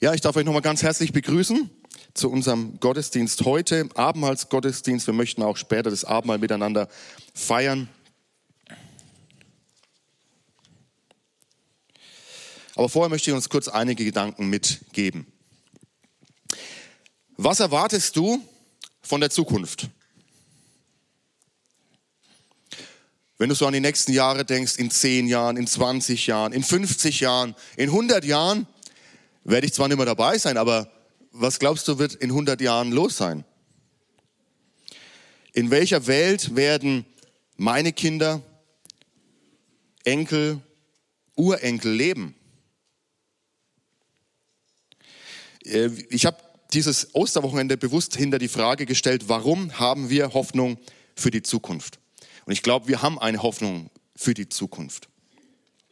Ja, ich darf euch nochmal ganz herzlich begrüßen zu unserem Gottesdienst heute, Abendmahlsgottesdienst. Wir möchten auch später das Abendmahl miteinander feiern. Aber vorher möchte ich uns kurz einige Gedanken mitgeben. Was erwartest du von der Zukunft? Wenn du so an die nächsten Jahre denkst, in 10 Jahren, in 20 Jahren, in 50 Jahren, in 100 Jahren, werde ich zwar nicht mehr dabei sein, aber was glaubst du, wird in 100 Jahren los sein? In welcher Welt werden meine Kinder, Enkel, Urenkel leben? Äh, ich habe dieses Osterwochenende bewusst hinter die Frage gestellt, warum haben wir Hoffnung für die Zukunft? Und ich glaube, wir haben eine Hoffnung für die Zukunft.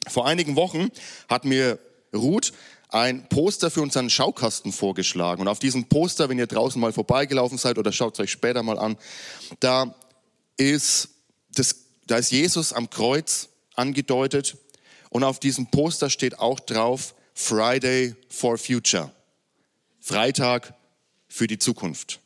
Vor einigen Wochen hat mir Ruth ein Poster für unseren Schaukasten vorgeschlagen. Und auf diesem Poster, wenn ihr draußen mal vorbeigelaufen seid oder schaut es euch später mal an, da ist, das, da ist Jesus am Kreuz angedeutet. Und auf diesem Poster steht auch drauf Friday for Future. Freitag für die Zukunft.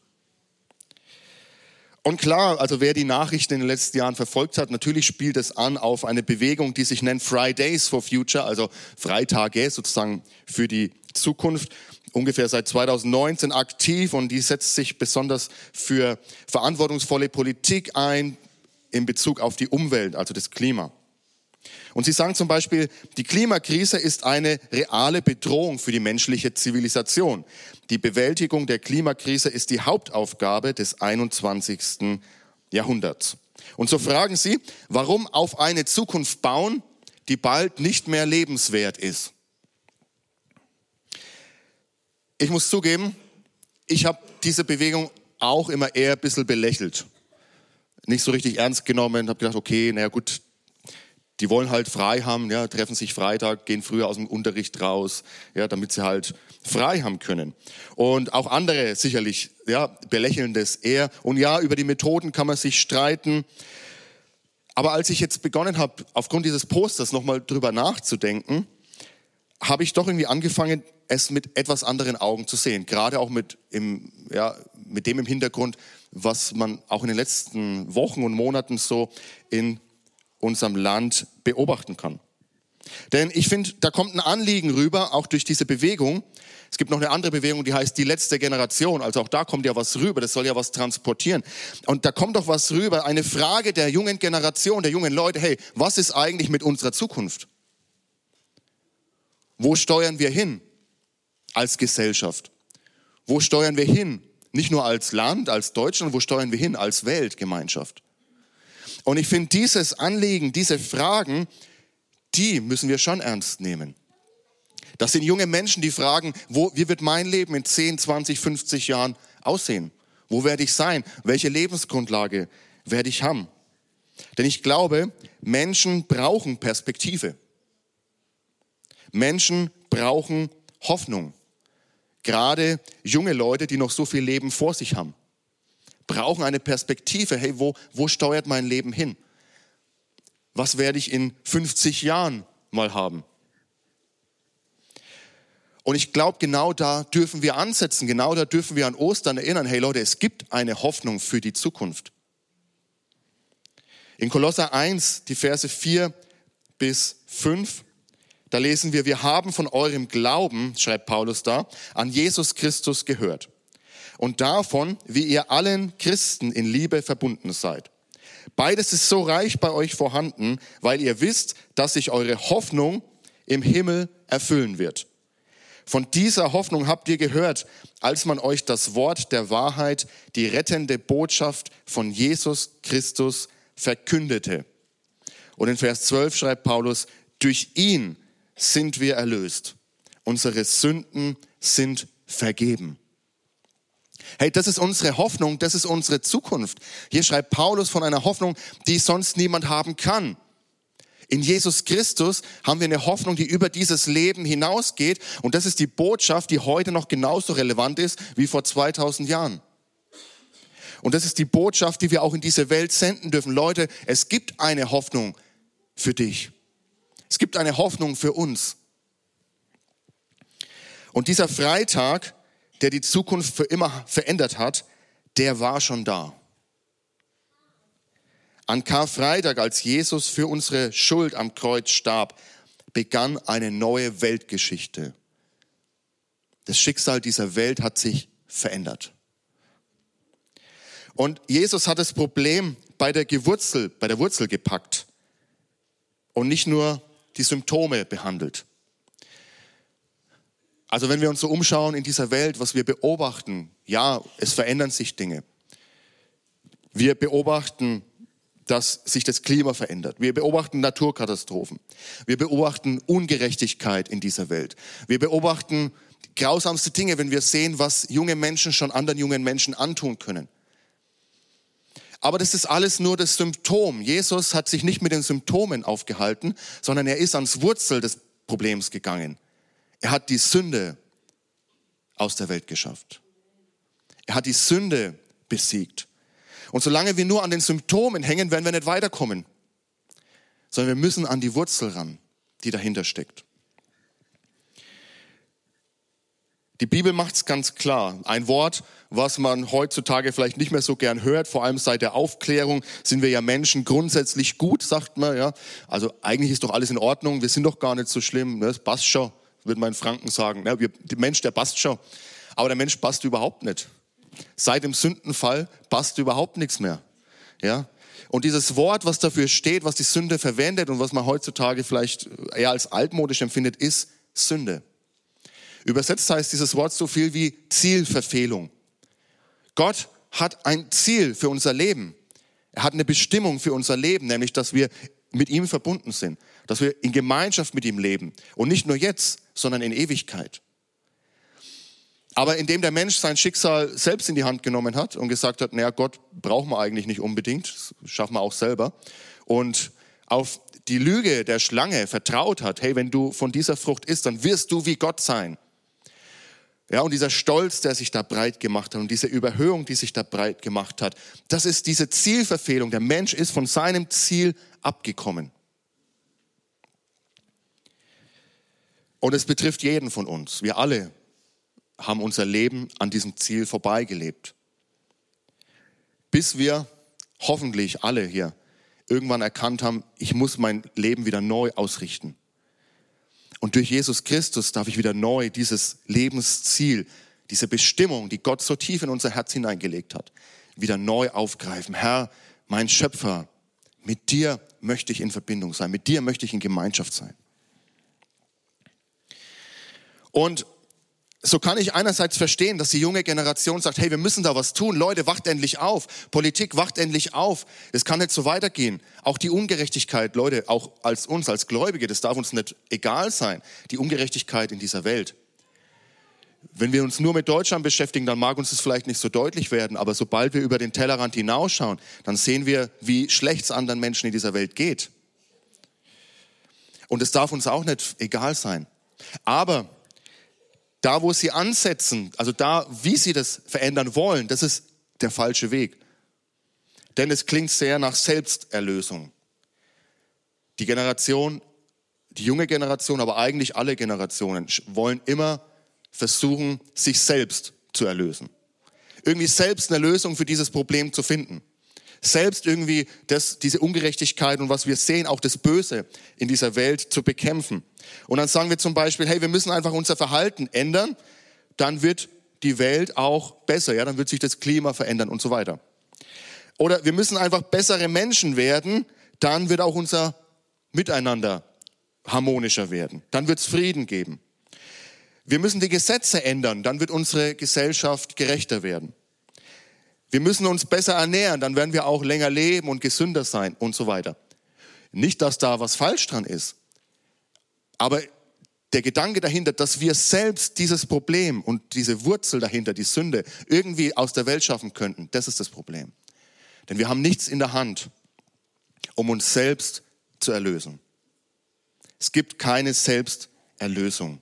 Und klar, also wer die Nachrichten in den letzten Jahren verfolgt hat, natürlich spielt es an auf eine Bewegung, die sich nennt Fridays for Future, also Freitage sozusagen für die Zukunft. Ungefähr seit 2019 aktiv und die setzt sich besonders für verantwortungsvolle Politik ein in Bezug auf die Umwelt, also das Klima. Und sie sagen zum Beispiel, die Klimakrise ist eine reale Bedrohung für die menschliche Zivilisation. Die Bewältigung der Klimakrise ist die Hauptaufgabe des 21. Jahrhunderts. Und so fragen sie, warum auf eine Zukunft bauen, die bald nicht mehr lebenswert ist. Ich muss zugeben, ich habe diese Bewegung auch immer eher ein bisschen belächelt. Nicht so richtig ernst genommen, habe gedacht, okay, naja gut, die wollen halt frei haben, ja, treffen sich Freitag, gehen früher aus dem Unterricht raus, ja, damit sie halt frei haben können. Und auch andere sicherlich, ja, belächeln das eher. Und ja, über die Methoden kann man sich streiten. Aber als ich jetzt begonnen habe, aufgrund dieses Posters nochmal drüber nachzudenken, habe ich doch irgendwie angefangen, es mit etwas anderen Augen zu sehen. Gerade auch mit, im, ja, mit dem im Hintergrund, was man auch in den letzten Wochen und Monaten so in unserem Land beobachten kann. Denn ich finde, da kommt ein Anliegen rüber, auch durch diese Bewegung. Es gibt noch eine andere Bewegung, die heißt die letzte Generation. Also auch da kommt ja was rüber, das soll ja was transportieren. Und da kommt doch was rüber, eine Frage der jungen Generation, der jungen Leute, hey, was ist eigentlich mit unserer Zukunft? Wo steuern wir hin als Gesellschaft? Wo steuern wir hin? Nicht nur als Land, als Deutschland, wo steuern wir hin als Weltgemeinschaft? Und ich finde, dieses Anliegen, diese Fragen, die müssen wir schon ernst nehmen. Das sind junge Menschen, die fragen, wo, wie wird mein Leben in 10, 20, 50 Jahren aussehen? Wo werde ich sein? Welche Lebensgrundlage werde ich haben? Denn ich glaube, Menschen brauchen Perspektive. Menschen brauchen Hoffnung. Gerade junge Leute, die noch so viel Leben vor sich haben brauchen eine Perspektive. Hey, wo, wo steuert mein Leben hin? Was werde ich in 50 Jahren mal haben? Und ich glaube, genau da dürfen wir ansetzen, genau da dürfen wir an Ostern erinnern. Hey Leute, es gibt eine Hoffnung für die Zukunft. In Kolosser 1, die Verse 4 bis 5, da lesen wir, wir haben von eurem Glauben, schreibt Paulus da, an Jesus Christus gehört und davon, wie ihr allen Christen in Liebe verbunden seid. Beides ist so reich bei euch vorhanden, weil ihr wisst, dass sich eure Hoffnung im Himmel erfüllen wird. Von dieser Hoffnung habt ihr gehört, als man euch das Wort der Wahrheit, die rettende Botschaft von Jesus Christus verkündete. Und in Vers 12 schreibt Paulus, durch ihn sind wir erlöst. Unsere Sünden sind vergeben. Hey, das ist unsere Hoffnung, das ist unsere Zukunft. Hier schreibt Paulus von einer Hoffnung, die sonst niemand haben kann. In Jesus Christus haben wir eine Hoffnung, die über dieses Leben hinausgeht. Und das ist die Botschaft, die heute noch genauso relevant ist wie vor 2000 Jahren. Und das ist die Botschaft, die wir auch in diese Welt senden dürfen. Leute, es gibt eine Hoffnung für dich. Es gibt eine Hoffnung für uns. Und dieser Freitag, der die Zukunft für immer verändert hat, der war schon da. An Karfreitag, als Jesus für unsere Schuld am Kreuz starb, begann eine neue Weltgeschichte. Das Schicksal dieser Welt hat sich verändert. Und Jesus hat das Problem bei der Gewurzel, bei der Wurzel gepackt und nicht nur die Symptome behandelt. Also wenn wir uns so umschauen in dieser Welt, was wir beobachten, ja, es verändern sich Dinge. Wir beobachten, dass sich das Klima verändert. Wir beobachten Naturkatastrophen. Wir beobachten Ungerechtigkeit in dieser Welt. Wir beobachten grausamste Dinge, wenn wir sehen, was junge Menschen schon anderen jungen Menschen antun können. Aber das ist alles nur das Symptom. Jesus hat sich nicht mit den Symptomen aufgehalten, sondern er ist ans Wurzel des Problems gegangen. Er hat die Sünde aus der Welt geschafft. Er hat die Sünde besiegt. Und solange wir nur an den Symptomen hängen, werden wir nicht weiterkommen, sondern wir müssen an die Wurzel ran, die dahinter steckt. Die Bibel macht es ganz klar. Ein Wort, was man heutzutage vielleicht nicht mehr so gern hört, vor allem seit der Aufklärung sind wir ja Menschen grundsätzlich gut, sagt man. Ja. Also eigentlich ist doch alles in Ordnung, wir sind doch gar nicht so schlimm, ne? das passt schon würde man in Franken sagen. Ja, wir, der Mensch, der passt schon. Aber der Mensch passt überhaupt nicht. Seit dem Sündenfall passt überhaupt nichts mehr. Ja? Und dieses Wort, was dafür steht, was die Sünde verwendet und was man heutzutage vielleicht eher als altmodisch empfindet, ist Sünde. Übersetzt heißt dieses Wort so viel wie Zielverfehlung. Gott hat ein Ziel für unser Leben. Er hat eine Bestimmung für unser Leben, nämlich dass wir mit ihm verbunden sind, dass wir in Gemeinschaft mit ihm leben und nicht nur jetzt, sondern in Ewigkeit. Aber indem der Mensch sein Schicksal selbst in die Hand genommen hat und gesagt hat, naja, Gott brauchen wir eigentlich nicht unbedingt, schaffen wir auch selber, und auf die Lüge der Schlange vertraut hat, hey, wenn du von dieser Frucht isst, dann wirst du wie Gott sein. Ja, und dieser Stolz, der sich da breit gemacht hat und diese Überhöhung, die sich da breit gemacht hat, das ist diese Zielverfehlung. Der Mensch ist von seinem Ziel abgekommen. Und es betrifft jeden von uns. Wir alle haben unser Leben an diesem Ziel vorbeigelebt. Bis wir hoffentlich alle hier irgendwann erkannt haben, ich muss mein Leben wieder neu ausrichten. Und durch Jesus Christus darf ich wieder neu dieses Lebensziel, diese Bestimmung, die Gott so tief in unser Herz hineingelegt hat, wieder neu aufgreifen. Herr, mein Schöpfer, mit dir möchte ich in Verbindung sein, mit dir möchte ich in Gemeinschaft sein. Und so kann ich einerseits verstehen, dass die junge Generation sagt, hey, wir müssen da was tun. Leute, wacht endlich auf. Politik, wacht endlich auf. Es kann nicht so weitergehen. Auch die Ungerechtigkeit, Leute, auch als uns, als Gläubige, das darf uns nicht egal sein. Die Ungerechtigkeit in dieser Welt. Wenn wir uns nur mit Deutschland beschäftigen, dann mag uns das vielleicht nicht so deutlich werden, aber sobald wir über den Tellerrand hinausschauen, dann sehen wir, wie schlecht es anderen Menschen in dieser Welt geht. Und es darf uns auch nicht egal sein. Aber da, wo sie ansetzen, also da, wie sie das verändern wollen, das ist der falsche Weg. Denn es klingt sehr nach Selbsterlösung. Die Generation, die junge Generation, aber eigentlich alle Generationen wollen immer versuchen, sich selbst zu erlösen. Irgendwie selbst eine Lösung für dieses Problem zu finden selbst irgendwie das, diese Ungerechtigkeit und was wir sehen, auch das Böse in dieser Welt zu bekämpfen. Und dann sagen wir zum Beispiel, hey, wir müssen einfach unser Verhalten ändern, dann wird die Welt auch besser, ja, dann wird sich das Klima verändern und so weiter. Oder wir müssen einfach bessere Menschen werden, dann wird auch unser Miteinander harmonischer werden. Dann wird es Frieden geben. Wir müssen die Gesetze ändern, dann wird unsere Gesellschaft gerechter werden. Wir müssen uns besser ernähren, dann werden wir auch länger leben und gesünder sein und so weiter. Nicht, dass da was falsch dran ist, aber der Gedanke dahinter, dass wir selbst dieses Problem und diese Wurzel dahinter, die Sünde, irgendwie aus der Welt schaffen könnten, das ist das Problem. Denn wir haben nichts in der Hand, um uns selbst zu erlösen. Es gibt keine Selbsterlösung.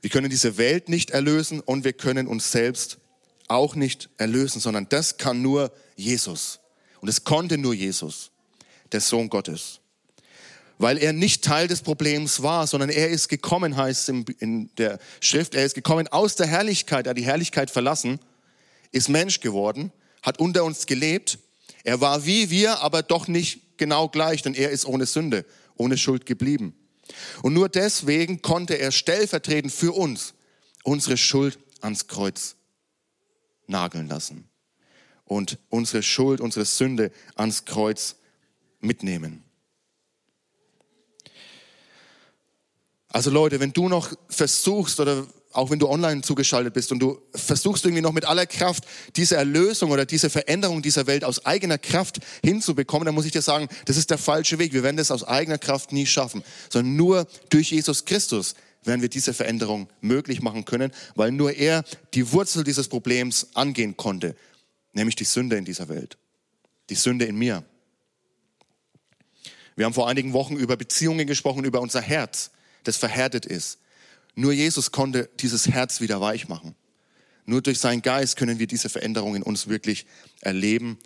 Wir können diese Welt nicht erlösen und wir können uns selbst auch nicht erlösen, sondern das kann nur Jesus. Und es konnte nur Jesus, der Sohn Gottes. weil er nicht Teil des Problems war, sondern er ist gekommen, heißt es in der Schrift, er ist gekommen aus der Herrlichkeit, er hat die Herrlichkeit verlassen, ist Mensch geworden, hat unter uns gelebt. Er war wie wir, aber doch nicht genau gleich, denn er ist ohne Sünde, ohne Schuld geblieben. Und nur deswegen konnte er stellvertretend für uns unsere Schuld ans Kreuz nageln lassen und unsere Schuld, unsere Sünde ans Kreuz mitnehmen. Also Leute, wenn du noch versuchst oder auch wenn du online zugeschaltet bist und du versuchst irgendwie noch mit aller Kraft diese Erlösung oder diese Veränderung dieser Welt aus eigener Kraft hinzubekommen, dann muss ich dir sagen, das ist der falsche Weg. Wir werden das aus eigener Kraft nie schaffen, sondern nur durch Jesus Christus werden wir diese Veränderung möglich machen können, weil nur er die Wurzel dieses Problems angehen konnte, nämlich die Sünde in dieser Welt, die Sünde in mir. Wir haben vor einigen Wochen über Beziehungen gesprochen, über unser Herz, das verhärtet ist. Nur Jesus konnte dieses Herz wieder weich machen. Nur durch seinen Geist können wir diese Veränderung in uns wirklich erleben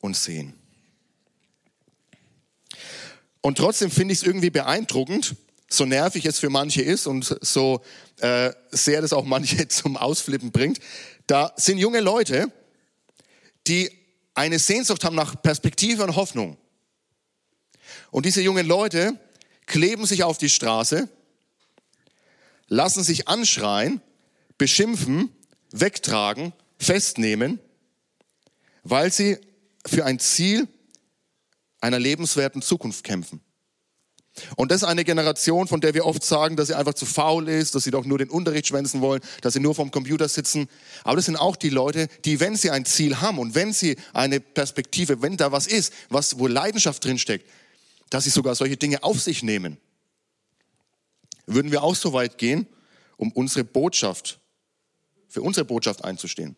und sehen. Und trotzdem finde ich es irgendwie beeindruckend, so nervig es für manche ist und so äh, sehr das auch manche zum Ausflippen bringt. Da sind junge Leute, die eine Sehnsucht haben nach Perspektive und Hoffnung. Und diese jungen Leute kleben sich auf die Straße lassen sich anschreien, beschimpfen, wegtragen, festnehmen, weil sie für ein Ziel einer lebenswerten Zukunft kämpfen. Und das ist eine Generation, von der wir oft sagen, dass sie einfach zu faul ist, dass sie doch nur den Unterricht schwänzen wollen, dass sie nur vom Computer sitzen. Aber das sind auch die Leute, die, wenn sie ein Ziel haben und wenn sie eine Perspektive, wenn da was ist, was, wo Leidenschaft drinsteckt, dass sie sogar solche Dinge auf sich nehmen würden wir auch so weit gehen, um unsere Botschaft, für unsere Botschaft einzustehen.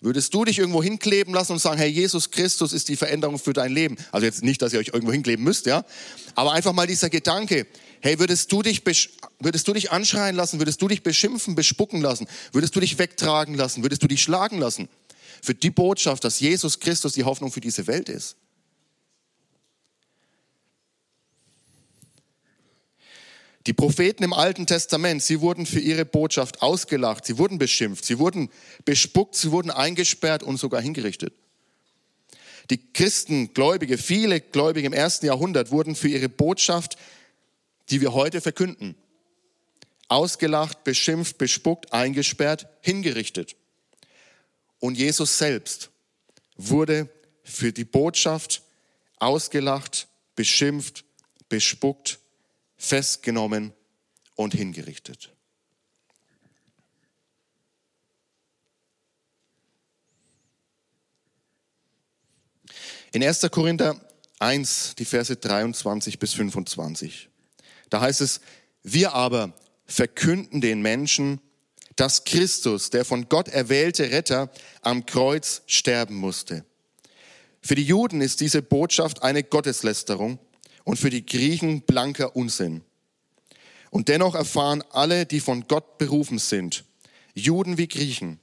Würdest du dich irgendwo hinkleben lassen und sagen, Herr Jesus Christus ist die Veränderung für dein Leben? Also jetzt nicht, dass ihr euch irgendwo hinkleben müsst, ja. Aber einfach mal dieser Gedanke, hey, würdest du dich, würdest du dich anschreien lassen? Würdest du dich beschimpfen, bespucken lassen? Würdest du dich wegtragen lassen? Würdest du dich schlagen lassen? Für die Botschaft, dass Jesus Christus die Hoffnung für diese Welt ist. Die Propheten im Alten Testament, sie wurden für ihre Botschaft ausgelacht, sie wurden beschimpft, sie wurden bespuckt, sie wurden eingesperrt und sogar hingerichtet. Die Christen, Gläubige, viele Gläubige im ersten Jahrhundert wurden für ihre Botschaft, die wir heute verkünden, ausgelacht, beschimpft, bespuckt, eingesperrt, hingerichtet. Und Jesus selbst wurde für die Botschaft ausgelacht, beschimpft, bespuckt, festgenommen und hingerichtet. In 1. Korinther 1, die Verse 23 bis 25. Da heißt es, wir aber verkünden den Menschen, dass Christus, der von Gott erwählte Retter, am Kreuz sterben musste. Für die Juden ist diese Botschaft eine Gotteslästerung, und für die Griechen blanker Unsinn. Und dennoch erfahren alle, die von Gott berufen sind, Juden wie Griechen,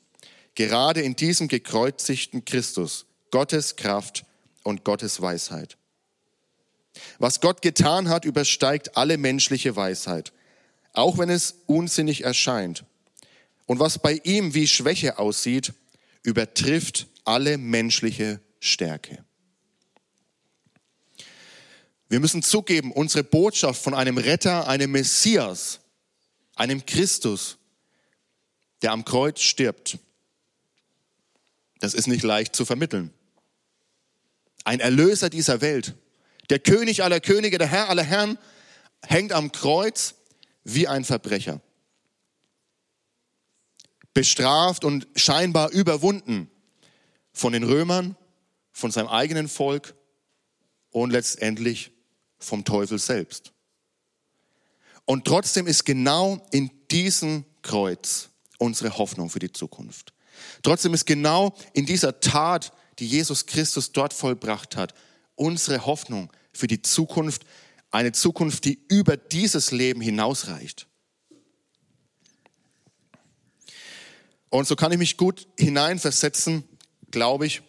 gerade in diesem gekreuzigten Christus, Gottes Kraft und Gottes Weisheit. Was Gott getan hat, übersteigt alle menschliche Weisheit, auch wenn es unsinnig erscheint. Und was bei ihm wie Schwäche aussieht, übertrifft alle menschliche Stärke. Wir müssen zugeben, unsere Botschaft von einem Retter, einem Messias, einem Christus, der am Kreuz stirbt, das ist nicht leicht zu vermitteln. Ein Erlöser dieser Welt, der König aller Könige, der Herr aller Herren, hängt am Kreuz wie ein Verbrecher. Bestraft und scheinbar überwunden von den Römern, von seinem eigenen Volk und letztendlich vom Teufel selbst. Und trotzdem ist genau in diesem Kreuz unsere Hoffnung für die Zukunft. Trotzdem ist genau in dieser Tat, die Jesus Christus dort vollbracht hat, unsere Hoffnung für die Zukunft, eine Zukunft, die über dieses Leben hinausreicht. Und so kann ich mich gut hineinversetzen, glaube ich,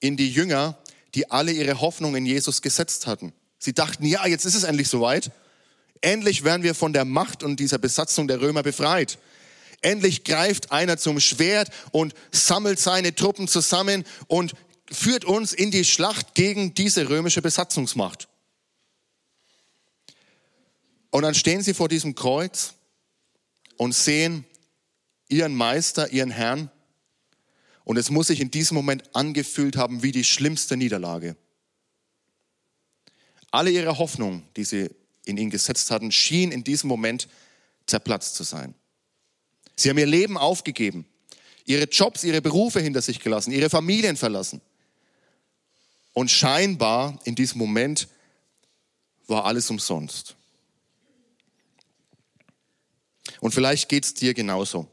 in die Jünger, die alle ihre Hoffnung in Jesus gesetzt hatten. Sie dachten, ja, jetzt ist es endlich soweit. Endlich werden wir von der Macht und dieser Besatzung der Römer befreit. Endlich greift einer zum Schwert und sammelt seine Truppen zusammen und führt uns in die Schlacht gegen diese römische Besatzungsmacht. Und dann stehen sie vor diesem Kreuz und sehen ihren Meister, ihren Herrn. Und es muss sich in diesem Moment angefühlt haben wie die schlimmste Niederlage. Alle ihre Hoffnung, die sie in ihn gesetzt hatten, schien in diesem Moment zerplatzt zu sein. Sie haben ihr Leben aufgegeben, ihre Jobs, ihre Berufe hinter sich gelassen, ihre Familien verlassen. Und scheinbar in diesem Moment war alles umsonst. Und vielleicht geht es dir genauso.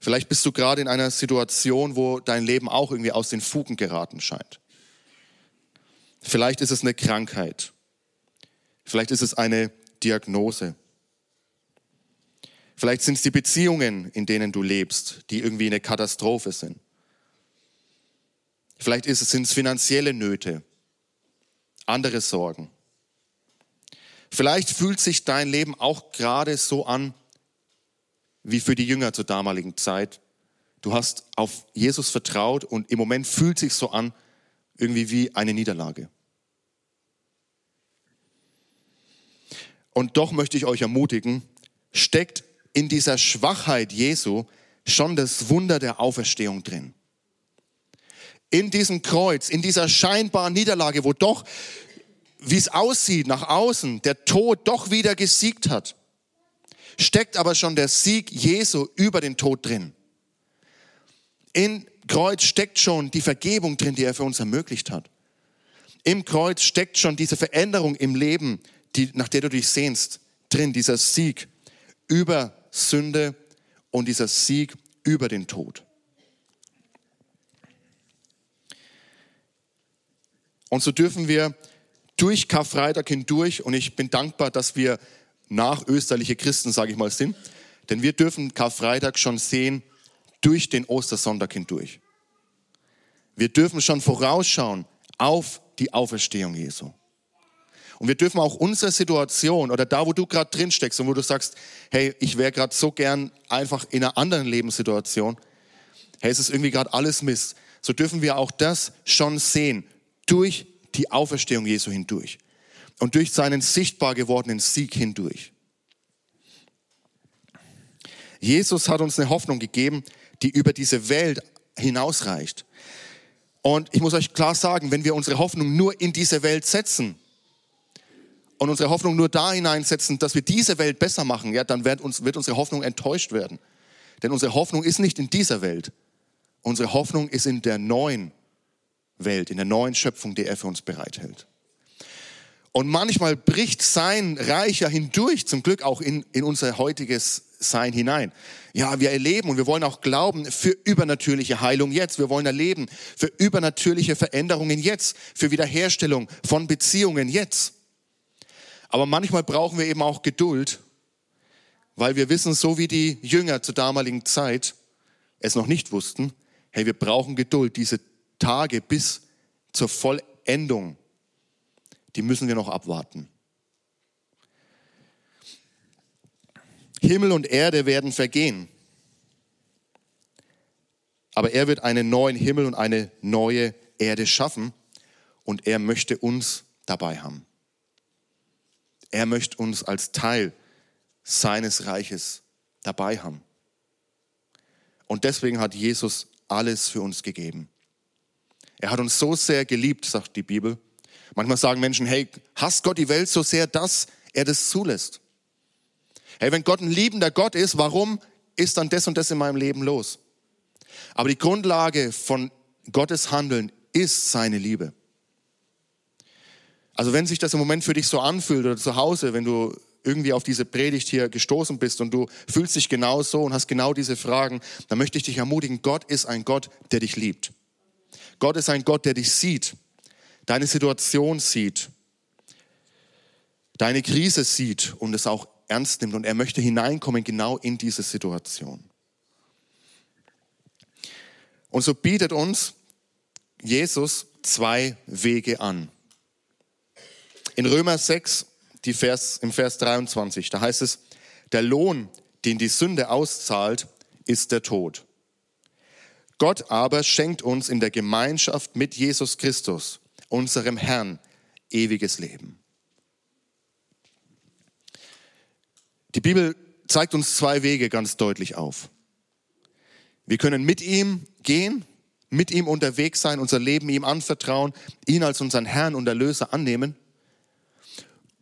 Vielleicht bist du gerade in einer Situation, wo dein Leben auch irgendwie aus den Fugen geraten scheint. Vielleicht ist es eine Krankheit. Vielleicht ist es eine Diagnose. Vielleicht sind es die Beziehungen, in denen du lebst, die irgendwie eine Katastrophe sind. Vielleicht sind es finanzielle Nöte, andere Sorgen. Vielleicht fühlt sich dein Leben auch gerade so an wie für die Jünger zur damaligen Zeit. Du hast auf Jesus vertraut und im Moment fühlt sich so an irgendwie wie eine Niederlage. Und doch möchte ich euch ermutigen, steckt in dieser Schwachheit Jesu schon das Wunder der Auferstehung drin. In diesem Kreuz, in dieser scheinbaren Niederlage, wo doch, wie es aussieht nach außen, der Tod doch wieder gesiegt hat, steckt aber schon der Sieg Jesu über den Tod drin. In Kreuz steckt schon die Vergebung drin, die er für uns ermöglicht hat. Im Kreuz steckt schon diese Veränderung im Leben, die, nach der du dich sehnst, drin, dieser Sieg über Sünde und dieser Sieg über den Tod. Und so dürfen wir durch Karfreitag hindurch, und ich bin dankbar, dass wir nach österliche Christen, sage ich mal, sind, denn wir dürfen Karfreitag schon sehen durch den Ostersonntag hindurch. Wir dürfen schon vorausschauen auf die Auferstehung Jesu. Und wir dürfen auch unsere Situation oder da, wo du gerade drin steckst und wo du sagst, hey, ich wäre gerade so gern einfach in einer anderen Lebenssituation, hey, es ist irgendwie gerade alles Mist, so dürfen wir auch das schon sehen durch die Auferstehung Jesu hindurch und durch seinen sichtbar gewordenen Sieg hindurch. Jesus hat uns eine Hoffnung gegeben, die über diese Welt hinausreicht. Und ich muss euch klar sagen, wenn wir unsere Hoffnung nur in diese Welt setzen, und unsere Hoffnung nur da hineinsetzen, dass wir diese Welt besser machen, ja, dann wird, uns, wird unsere Hoffnung enttäuscht werden. Denn unsere Hoffnung ist nicht in dieser Welt. Unsere Hoffnung ist in der neuen Welt, in der neuen Schöpfung, die er für uns bereithält. Und manchmal bricht sein Reich ja hindurch, zum Glück auch in, in unser heutiges Sein hinein. Ja, wir erleben und wir wollen auch glauben für übernatürliche Heilung jetzt. Wir wollen erleben für übernatürliche Veränderungen jetzt, für Wiederherstellung von Beziehungen jetzt. Aber manchmal brauchen wir eben auch Geduld, weil wir wissen, so wie die Jünger zur damaligen Zeit es noch nicht wussten, hey, wir brauchen Geduld, diese Tage bis zur Vollendung, die müssen wir noch abwarten. Himmel und Erde werden vergehen, aber er wird einen neuen Himmel und eine neue Erde schaffen und er möchte uns dabei haben. Er möchte uns als Teil seines Reiches dabei haben. Und deswegen hat Jesus alles für uns gegeben. Er hat uns so sehr geliebt, sagt die Bibel. Manchmal sagen Menschen, hey, hasst Gott die Welt so sehr, dass er das zulässt? Hey, wenn Gott ein liebender Gott ist, warum ist dann das und das in meinem Leben los? Aber die Grundlage von Gottes Handeln ist seine Liebe. Also wenn sich das im Moment für dich so anfühlt oder zu Hause, wenn du irgendwie auf diese Predigt hier gestoßen bist und du fühlst dich genau so und hast genau diese Fragen, dann möchte ich dich ermutigen, Gott ist ein Gott, der dich liebt. Gott ist ein Gott, der dich sieht, deine Situation sieht, deine Krise sieht und es auch ernst nimmt und er möchte hineinkommen genau in diese Situation. Und so bietet uns Jesus zwei Wege an. In Römer 6, die Vers, im Vers 23, da heißt es, der Lohn, den die Sünde auszahlt, ist der Tod. Gott aber schenkt uns in der Gemeinschaft mit Jesus Christus, unserem Herrn, ewiges Leben. Die Bibel zeigt uns zwei Wege ganz deutlich auf. Wir können mit ihm gehen, mit ihm unterwegs sein, unser Leben ihm anvertrauen, ihn als unseren Herrn und Erlöser annehmen.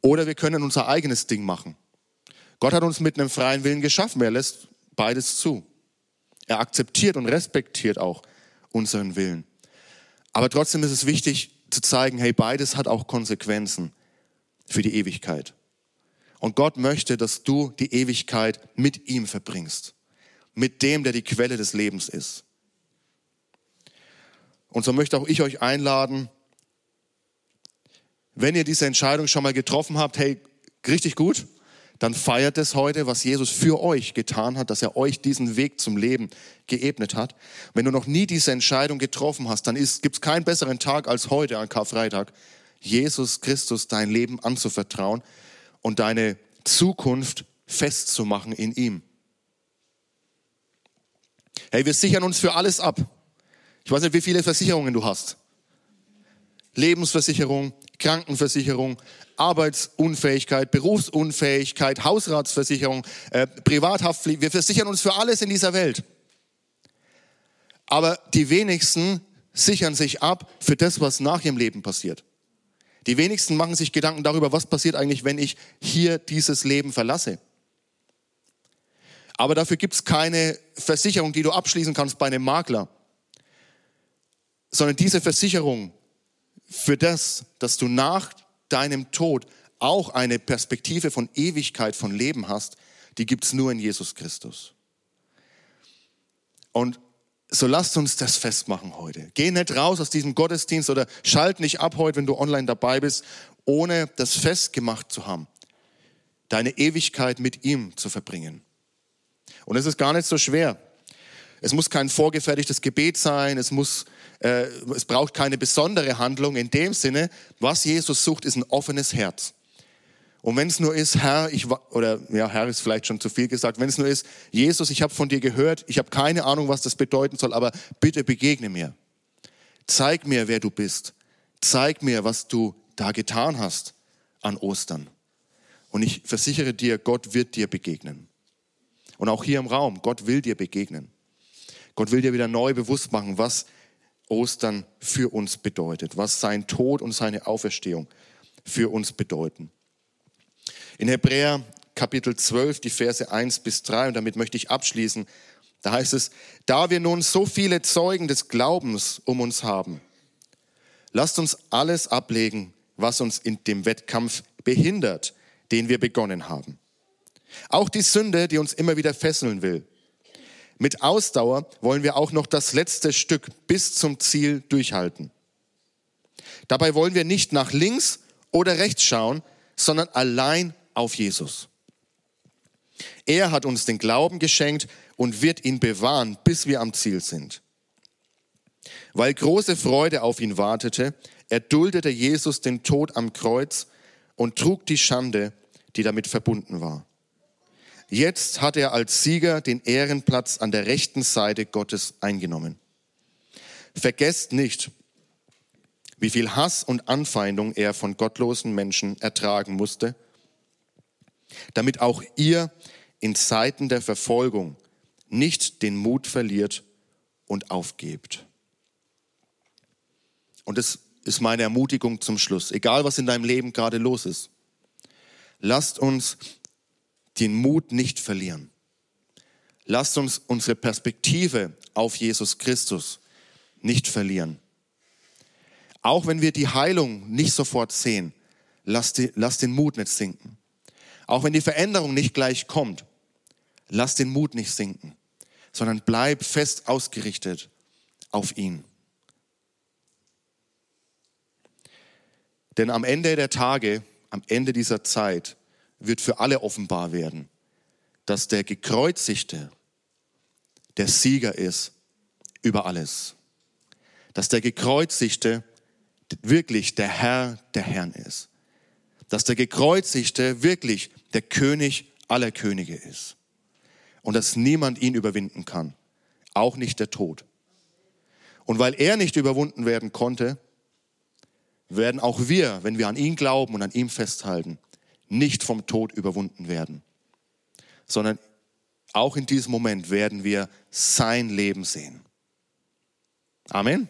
Oder wir können unser eigenes Ding machen. Gott hat uns mit einem freien Willen geschaffen. Er lässt beides zu. Er akzeptiert und respektiert auch unseren Willen. Aber trotzdem ist es wichtig zu zeigen, hey, beides hat auch Konsequenzen für die Ewigkeit. Und Gott möchte, dass du die Ewigkeit mit ihm verbringst. Mit dem, der die Quelle des Lebens ist. Und so möchte auch ich euch einladen, wenn ihr diese Entscheidung schon mal getroffen habt, hey, richtig gut, dann feiert es heute, was Jesus für euch getan hat, dass er euch diesen Weg zum Leben geebnet hat. Wenn du noch nie diese Entscheidung getroffen hast, dann gibt es keinen besseren Tag als heute an Karfreitag, Jesus Christus dein Leben anzuvertrauen und deine Zukunft festzumachen in ihm. Hey, wir sichern uns für alles ab. Ich weiß nicht, wie viele Versicherungen du hast. Lebensversicherung, Krankenversicherung, Arbeitsunfähigkeit, Berufsunfähigkeit, Hausratsversicherung, äh, Privathaftpflicht. Wir versichern uns für alles in dieser Welt. Aber die wenigsten sichern sich ab für das, was nach ihrem Leben passiert. Die wenigsten machen sich Gedanken darüber, was passiert eigentlich, wenn ich hier dieses Leben verlasse. Aber dafür gibt es keine Versicherung, die du abschließen kannst bei einem Makler, sondern diese Versicherung für das, dass du nach deinem Tod auch eine Perspektive von Ewigkeit, von Leben hast, die gibt es nur in Jesus Christus. Und so lasst uns das festmachen heute. Geh nicht raus aus diesem Gottesdienst oder schalt nicht ab heute, wenn du online dabei bist, ohne das festgemacht zu haben, deine Ewigkeit mit ihm zu verbringen. Und es ist gar nicht so schwer. Es muss kein vorgefertigtes Gebet sein, es, muss, äh, es braucht keine besondere Handlung. In dem Sinne, was Jesus sucht, ist ein offenes Herz. Und wenn es nur ist, Herr, ich oder ja, Herr ist vielleicht schon zu viel gesagt, wenn es nur ist, Jesus, ich habe von dir gehört, ich habe keine Ahnung, was das bedeuten soll, aber bitte begegne mir. Zeig mir, wer du bist. Zeig mir, was du da getan hast an Ostern. Und ich versichere dir, Gott wird dir begegnen. Und auch hier im Raum, Gott will dir begegnen. Gott will dir wieder neu bewusst machen, was Ostern für uns bedeutet, was sein Tod und seine Auferstehung für uns bedeuten. In Hebräer Kapitel 12, die Verse 1 bis 3, und damit möchte ich abschließen, da heißt es, da wir nun so viele Zeugen des Glaubens um uns haben, lasst uns alles ablegen, was uns in dem Wettkampf behindert, den wir begonnen haben. Auch die Sünde, die uns immer wieder fesseln will. Mit Ausdauer wollen wir auch noch das letzte Stück bis zum Ziel durchhalten. Dabei wollen wir nicht nach links oder rechts schauen, sondern allein auf Jesus. Er hat uns den Glauben geschenkt und wird ihn bewahren, bis wir am Ziel sind. Weil große Freude auf ihn wartete, erduldete Jesus den Tod am Kreuz und trug die Schande, die damit verbunden war. Jetzt hat er als Sieger den Ehrenplatz an der rechten Seite Gottes eingenommen. Vergesst nicht, wie viel Hass und Anfeindung er von gottlosen Menschen ertragen musste, damit auch ihr in Zeiten der Verfolgung nicht den Mut verliert und aufgebt. Und das ist meine Ermutigung zum Schluss. Egal, was in deinem Leben gerade los ist, lasst uns den Mut nicht verlieren. Lasst uns unsere Perspektive auf Jesus Christus nicht verlieren. Auch wenn wir die Heilung nicht sofort sehen, lass, die, lass den Mut nicht sinken. Auch wenn die Veränderung nicht gleich kommt, lass den Mut nicht sinken, sondern bleib fest ausgerichtet auf ihn. Denn am Ende der Tage, am Ende dieser Zeit, wird für alle offenbar werden, dass der Gekreuzigte der Sieger ist über alles. Dass der Gekreuzigte wirklich der Herr der Herren ist. dass der Gekreuzigte wirklich der König aller Könige ist und dass niemand ihn überwinden kann, auch nicht der Tod. Und weil er nicht überwunden werden konnte, werden auch wir, wenn wir an ihn glauben und an ihm festhalten, nicht vom Tod überwunden werden, sondern auch in diesem Moment werden wir sein Leben sehen. Amen.